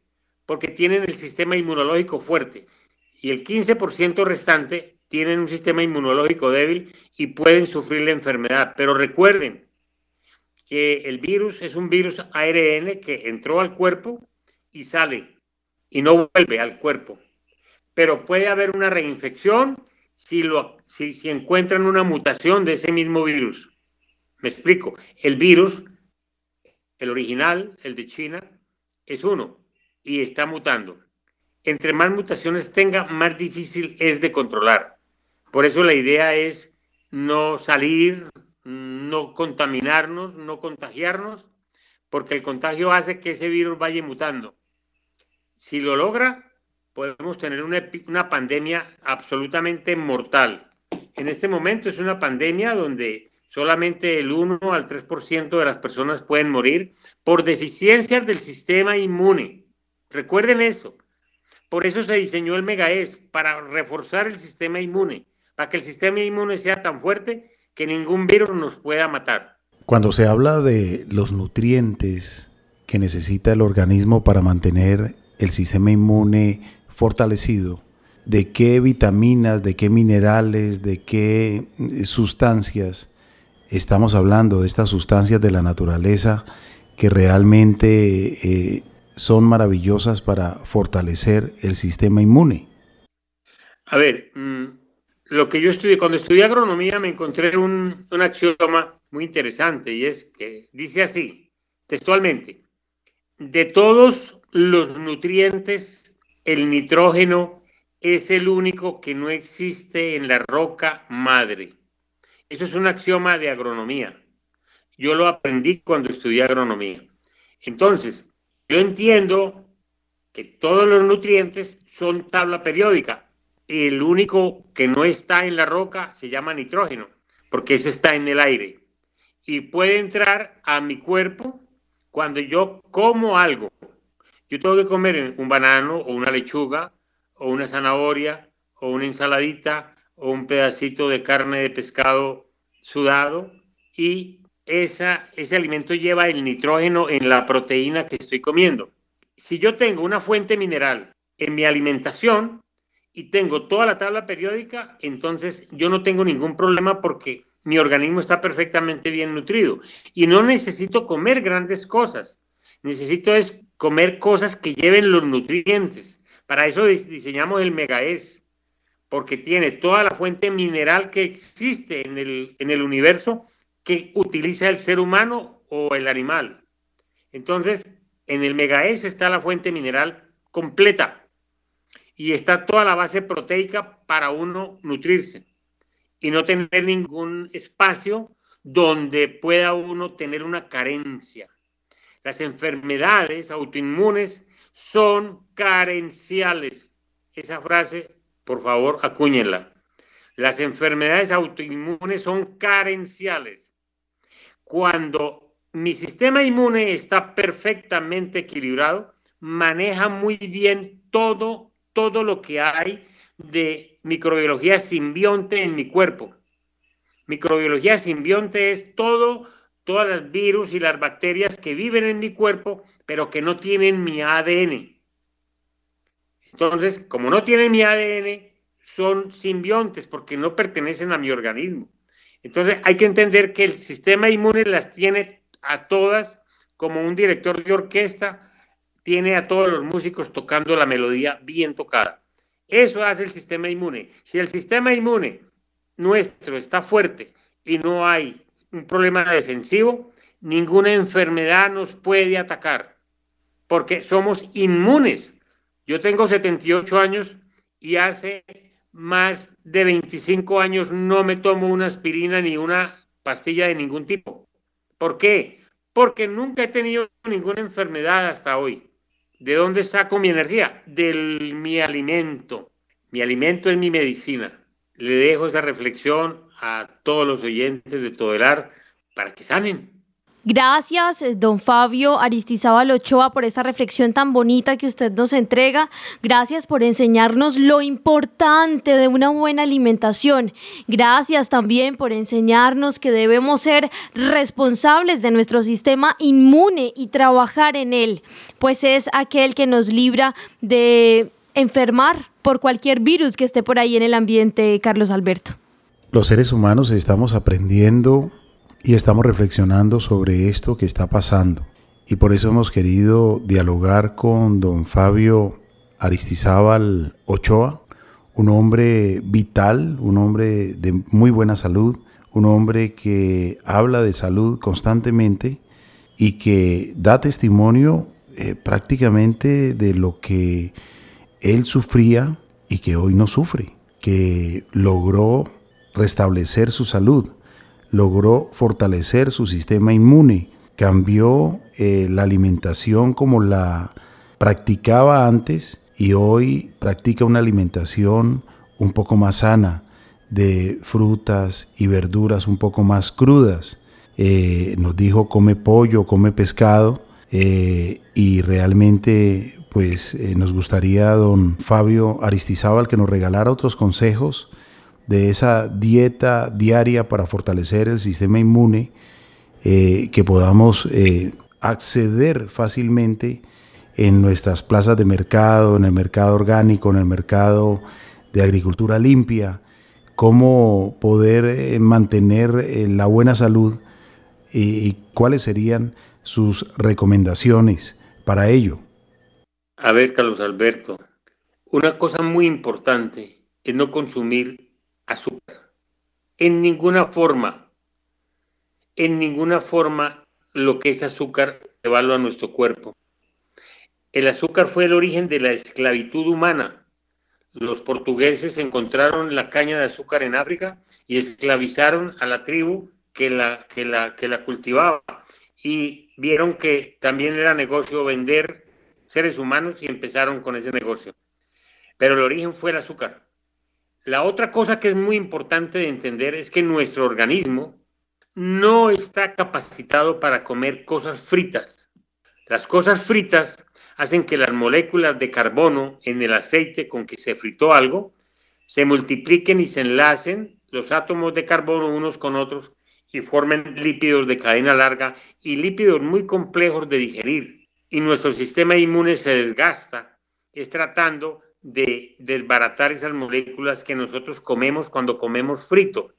porque tienen el sistema inmunológico fuerte. Y el 15% restante tienen un sistema inmunológico débil y pueden sufrir la enfermedad. Pero recuerden que el virus es un virus ARN que entró al cuerpo y sale y no vuelve al cuerpo. Pero puede haber una reinfección si, lo, si, si encuentran una mutación de ese mismo virus. Me explico. El virus, el original, el de China, es uno y está mutando. Entre más mutaciones tenga, más difícil es de controlar. Por eso la idea es no salir, no contaminarnos, no contagiarnos, porque el contagio hace que ese virus vaya mutando. Si lo logra, podemos tener una, una pandemia absolutamente mortal. En este momento es una pandemia donde solamente el 1 al 3% de las personas pueden morir por deficiencias del sistema inmune. Recuerden eso. Por eso se diseñó el MEGAES, para reforzar el sistema inmune, para que el sistema inmune sea tan fuerte que ningún virus nos pueda matar. Cuando se habla de los nutrientes que necesita el organismo para mantener el sistema inmune fortalecido, de qué vitaminas, de qué minerales, de qué eh, sustancias estamos hablando, de estas sustancias de la naturaleza que realmente eh, son maravillosas para fortalecer el sistema inmune. A ver, mm, lo que yo estudié, cuando estudié agronomía me encontré un, un axioma muy interesante y es que dice así, textualmente, de todos los nutrientes, el nitrógeno es el único que no existe en la roca madre. Eso es un axioma de agronomía. Yo lo aprendí cuando estudié agronomía. Entonces, yo entiendo que todos los nutrientes son tabla periódica, el único que no está en la roca se llama nitrógeno, porque ese está en el aire. Y puede entrar a mi cuerpo cuando yo como algo. Yo tengo que comer un banano o una lechuga o una zanahoria o una ensaladita o un pedacito de carne de pescado sudado y esa, ese alimento lleva el nitrógeno en la proteína que estoy comiendo. Si yo tengo una fuente mineral en mi alimentación, y tengo toda la tabla periódica, entonces yo no tengo ningún problema porque mi organismo está perfectamente bien nutrido y no necesito comer grandes cosas. Necesito es comer cosas que lleven los nutrientes. Para eso diseñamos el megaes, porque tiene toda la fuente mineral que existe en el, en el universo que utiliza el ser humano o el animal. Entonces, en el megaes está la fuente mineral completa y está toda la base proteica para uno nutrirse y no tener ningún espacio donde pueda uno tener una carencia. Las enfermedades autoinmunes son carenciales. Esa frase, por favor, acúñenla. Las enfermedades autoinmunes son carenciales. Cuando mi sistema inmune está perfectamente equilibrado, maneja muy bien todo todo lo que hay de microbiología simbionte en mi cuerpo. Microbiología simbionte es todo, todas las virus y las bacterias que viven en mi cuerpo, pero que no tienen mi ADN. Entonces, como no tienen mi ADN, son simbiontes porque no pertenecen a mi organismo. Entonces, hay que entender que el sistema inmune las tiene a todas como un director de orquesta tiene a todos los músicos tocando la melodía bien tocada. Eso hace el sistema inmune. Si el sistema inmune nuestro está fuerte y no hay un problema defensivo, ninguna enfermedad nos puede atacar, porque somos inmunes. Yo tengo 78 años y hace más de 25 años no me tomo una aspirina ni una pastilla de ningún tipo. ¿Por qué? Porque nunca he tenido ninguna enfermedad hasta hoy. ¿De dónde saco mi energía? De mi alimento. Mi alimento es mi medicina. Le dejo esa reflexión a todos los oyentes de Todelar para que sanen. Gracias, don Fabio Aristizábal Ochoa, por esta reflexión tan bonita que usted nos entrega. Gracias por enseñarnos lo importante de una buena alimentación. Gracias también por enseñarnos que debemos ser responsables de nuestro sistema inmune y trabajar en él, pues es aquel que nos libra de enfermar por cualquier virus que esté por ahí en el ambiente, Carlos Alberto. Los seres humanos estamos aprendiendo y estamos reflexionando sobre esto que está pasando. Y por eso hemos querido dialogar con don Fabio Aristizábal Ochoa, un hombre vital, un hombre de muy buena salud, un hombre que habla de salud constantemente y que da testimonio eh, prácticamente de lo que él sufría y que hoy no sufre, que logró restablecer su salud, logró fortalecer su sistema inmune, cambió eh, la alimentación como la practicaba antes y hoy practica una alimentación un poco más sana, de frutas y verduras un poco más crudas. Eh, nos dijo come pollo, come pescado eh, y realmente pues nos gustaría don Fabio Aristizábal que nos regalara otros consejos de esa dieta diaria para fortalecer el sistema inmune, que podamos acceder fácilmente en nuestras plazas de mercado, en el mercado orgánico, en el mercado de agricultura limpia, cómo poder eh, mantener eh, la buena salud y, cuáles serían sus recomendaciones para ello. A ver, Carlos Alberto, una cosa muy importante es no consumir azúcar. En ninguna forma, en ninguna forma lo que es azúcar evalúa nuestro cuerpo. El azúcar fue el origen de la esclavitud humana. Los portugueses encontraron la caña de azúcar en África y esclavizaron a la tribu que la, que la, que la cultivaba. Y vieron que también era negocio vender seres humanos y empezaron con ese negocio. Pero el origen fue el azúcar. La otra cosa que es muy importante de entender es que nuestro organismo no está capacitado para comer cosas fritas. Las cosas fritas hacen que las moléculas de carbono en el aceite con que se fritó algo se multipliquen y se enlacen los átomos de carbono unos con otros y formen lípidos de cadena larga y lípidos muy complejos de digerir. Y nuestro sistema inmune se desgasta, es tratando de desbaratar esas moléculas que nosotros comemos cuando comemos frito.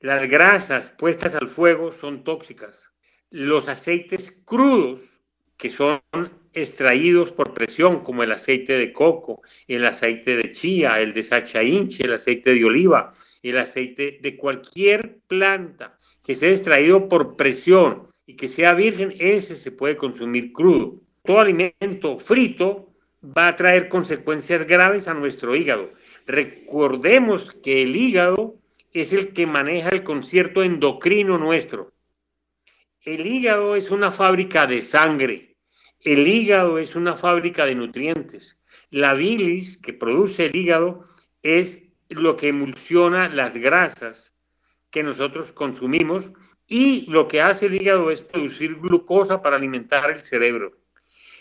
Las grasas puestas al fuego son tóxicas. Los aceites crudos, que son extraídos por presión, como el aceite de coco, el aceite de chía, el de sacha inche, el aceite de oliva, el aceite de cualquier planta que sea extraído por presión y que sea virgen, ese se puede consumir crudo. Todo alimento frito va a traer consecuencias graves a nuestro hígado. Recordemos que el hígado es el que maneja el concierto endocrino nuestro. El hígado es una fábrica de sangre. El hígado es una fábrica de nutrientes. La bilis que produce el hígado es lo que emulsiona las grasas que nosotros consumimos y lo que hace el hígado es producir glucosa para alimentar el cerebro.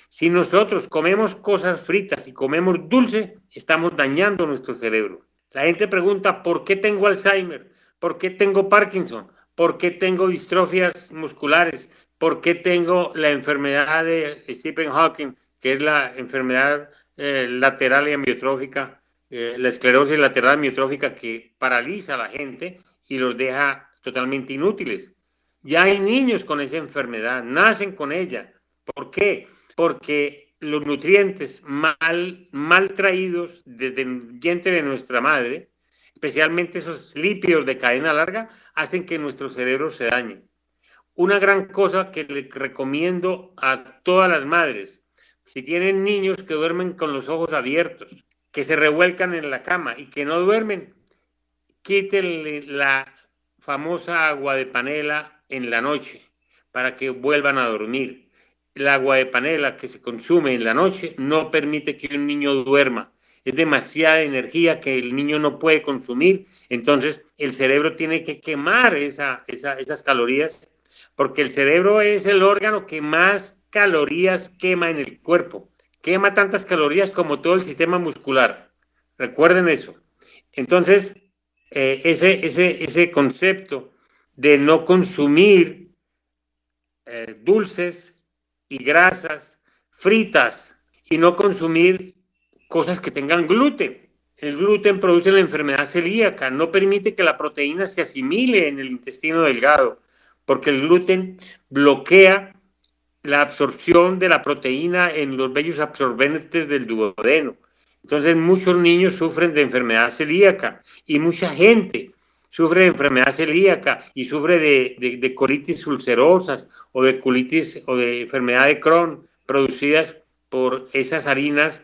Si nosotros comemos cosas fritas y comemos dulce, estamos dañando nuestro cerebro. La gente pregunta, ¿por qué tengo Alzheimer? ¿Por qué tengo Parkinson? ¿Por qué tengo distrofias musculares? ¿Por qué tengo la enfermedad de Stephen Hawking, que es la enfermedad eh, lateral y amiotrófica, eh, la esclerosis lateral amiotrófica que paraliza a la gente y los deja totalmente inútiles? Ya hay niños con esa enfermedad, nacen con ella. ¿Por qué? Porque los nutrientes mal, mal traídos desde el vientre de nuestra madre, especialmente esos lípidos de cadena larga, hacen que nuestro cerebro se dañe. Una gran cosa que le recomiendo a todas las madres, si tienen niños que duermen con los ojos abiertos, que se revuelcan en la cama y que no duermen, quítenle la famosa agua de panela en la noche para que vuelvan a dormir el agua de panela que se consume en la noche no permite que un niño duerma. Es demasiada energía que el niño no puede consumir. Entonces el cerebro tiene que quemar esa, esas calorías porque el cerebro es el órgano que más calorías quema en el cuerpo. Quema tantas calorías como todo el sistema muscular. Recuerden eso. Entonces, eh, ese, ese, ese concepto de no consumir eh, dulces, y grasas fritas y no consumir cosas que tengan gluten. El gluten produce la enfermedad celíaca, no permite que la proteína se asimile en el intestino delgado. porque el gluten bloquea la absorción de la proteína en los vellos absorbentes del duodeno. Entonces muchos niños sufren de enfermedad celíaca y mucha gente sufre de enfermedad celíaca y sufre de, colitis ulcerosas o de colitis o de enfermedad de Crohn producidas por esas harinas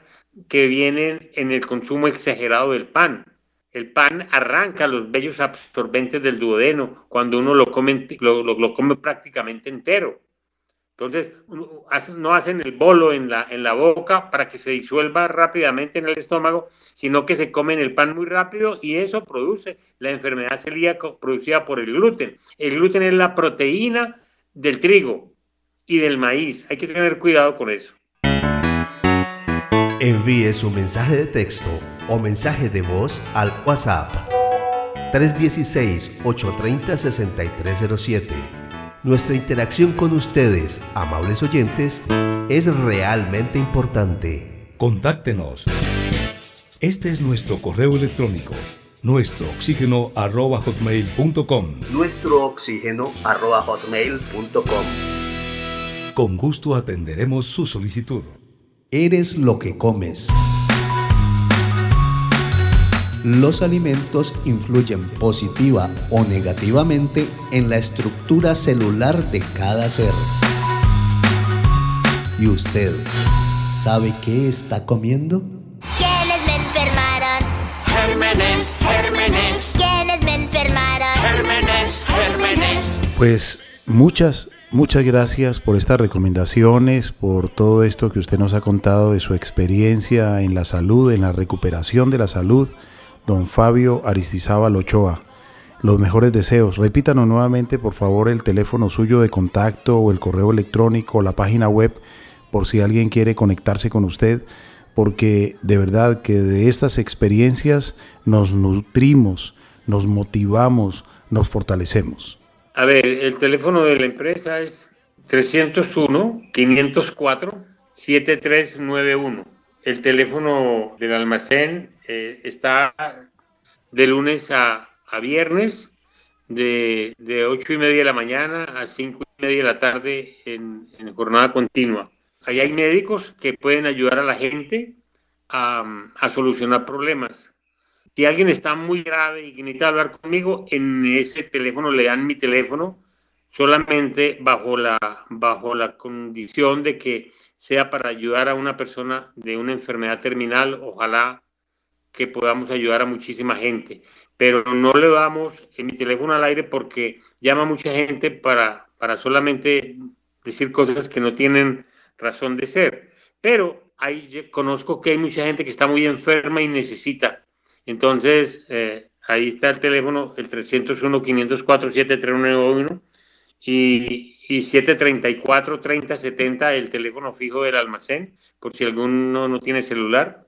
que vienen en el consumo exagerado del pan. El pan arranca los vellos absorbentes del duodeno cuando uno lo come, lo come prácticamente entero. Entonces, no hacen el bolo en la, en la boca para que se disuelva rápidamente en el estómago, sino que se comen el pan muy rápido y eso produce la enfermedad celíaca producida por el gluten. El gluten es la proteína del trigo y del maíz. Hay que tener cuidado con eso. Envíe su mensaje de texto o mensaje de voz al WhatsApp 316-830-6307 nuestra interacción con ustedes, amables oyentes, es realmente importante. Contáctenos. Este es nuestro correo electrónico, nuestro oxígeno arroba hotmail.com. Nuestro oxígeno arroba hotmail.com. Con gusto atenderemos su solicitud. Eres lo que comes. Los alimentos influyen positiva o negativamente en la estructura celular de cada ser. ¿Y usted sabe qué está comiendo? ¿Quiénes me enfermaron? Gérmenes, gérmenes. ¿Quiénes me enfermaron? Gérmenes, gérmenes. Pues muchas, muchas gracias por estas recomendaciones, por todo esto que usted nos ha contado de su experiencia en la salud, en la recuperación de la salud don Fabio Aristizábal Ochoa. Los mejores deseos. Repítanos nuevamente, por favor, el teléfono suyo de contacto o el correo electrónico o la página web por si alguien quiere conectarse con usted, porque de verdad que de estas experiencias nos nutrimos, nos motivamos, nos fortalecemos. A ver, el teléfono de la empresa es 301-504-7391. El teléfono del almacén eh, está de lunes a, viernes, de, de 8 y media de la mañana a 5 y media de la tarde en, jornada continua. Ahí hay médicos que pueden ayudar a la gente a, a, solucionar problemas. Si alguien está muy grave y necesita hablar conmigo, en ese teléfono le dan mi teléfono, solamente bajo la, bajo la condición de que sea para ayudar a una persona de una enfermedad terminal, ojalá que podamos ayudar a muchísima gente. Pero no le damos en mi teléfono al aire porque llama mucha gente para, para solamente decir cosas que no tienen razón de ser. Pero ahí conozco que hay mucha gente que está muy enferma y necesita. Entonces, eh, ahí está el teléfono, el 301-504-7391 y, y 734-3070, el teléfono fijo del almacén, por si alguno no tiene celular.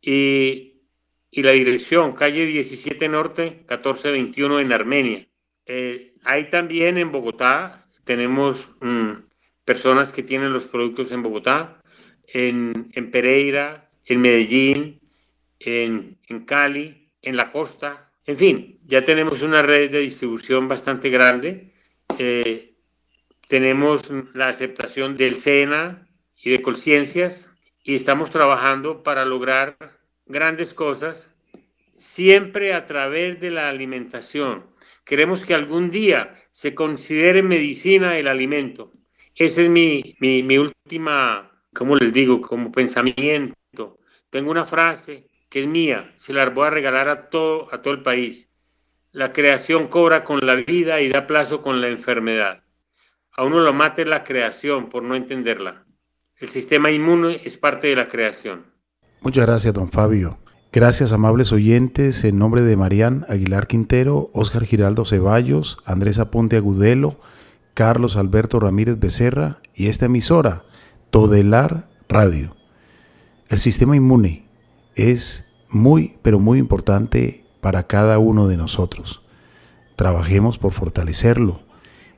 Y, y la dirección, calle 17 Norte, 1421 en Armenia. Eh, hay también en Bogotá, tenemos mm, personas que tienen los productos en Bogotá, en, en Pereira, en Medellín, en, en Cali, en la costa, en fin, ya tenemos una red de distribución bastante grande. Eh, tenemos la aceptación del SENA y de Conciencias y estamos trabajando para lograr grandes cosas, siempre a través de la alimentación. Queremos que algún día se considere medicina el alimento. Esa es mi, mi, mi última, ¿cómo les digo? Como pensamiento. Tengo una frase que es mía, se la voy a regalar a todo, a todo el país. La creación cobra con la vida y da plazo con la enfermedad a uno lo mata la creación por no entenderla. El sistema inmune es parte de la creación. Muchas gracias, don Fabio. Gracias, amables oyentes, en nombre de Marían Aguilar Quintero, Óscar Giraldo Ceballos, Andrés Aponte Agudelo, Carlos Alberto Ramírez Becerra y esta emisora, Todelar Radio. El sistema inmune es muy, pero muy importante para cada uno de nosotros. Trabajemos por fortalecerlo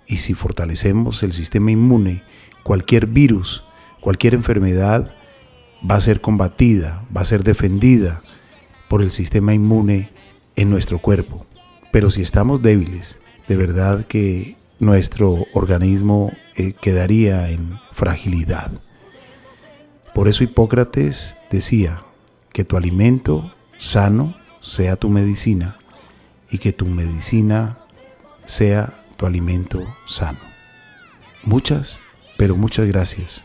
y si fortalecemos el sistema inmune, cualquier virus, cualquier enfermedad va a ser combatida, va a ser defendida por el sistema inmune en nuestro cuerpo. Pero si estamos débiles, de verdad que nuestro organismo eh, quedaría en fragilidad. Por eso Hipócrates decía que tu alimento sano sea tu medicina y que tu medicina sea tu alimento sano. Muchas, pero muchas gracias.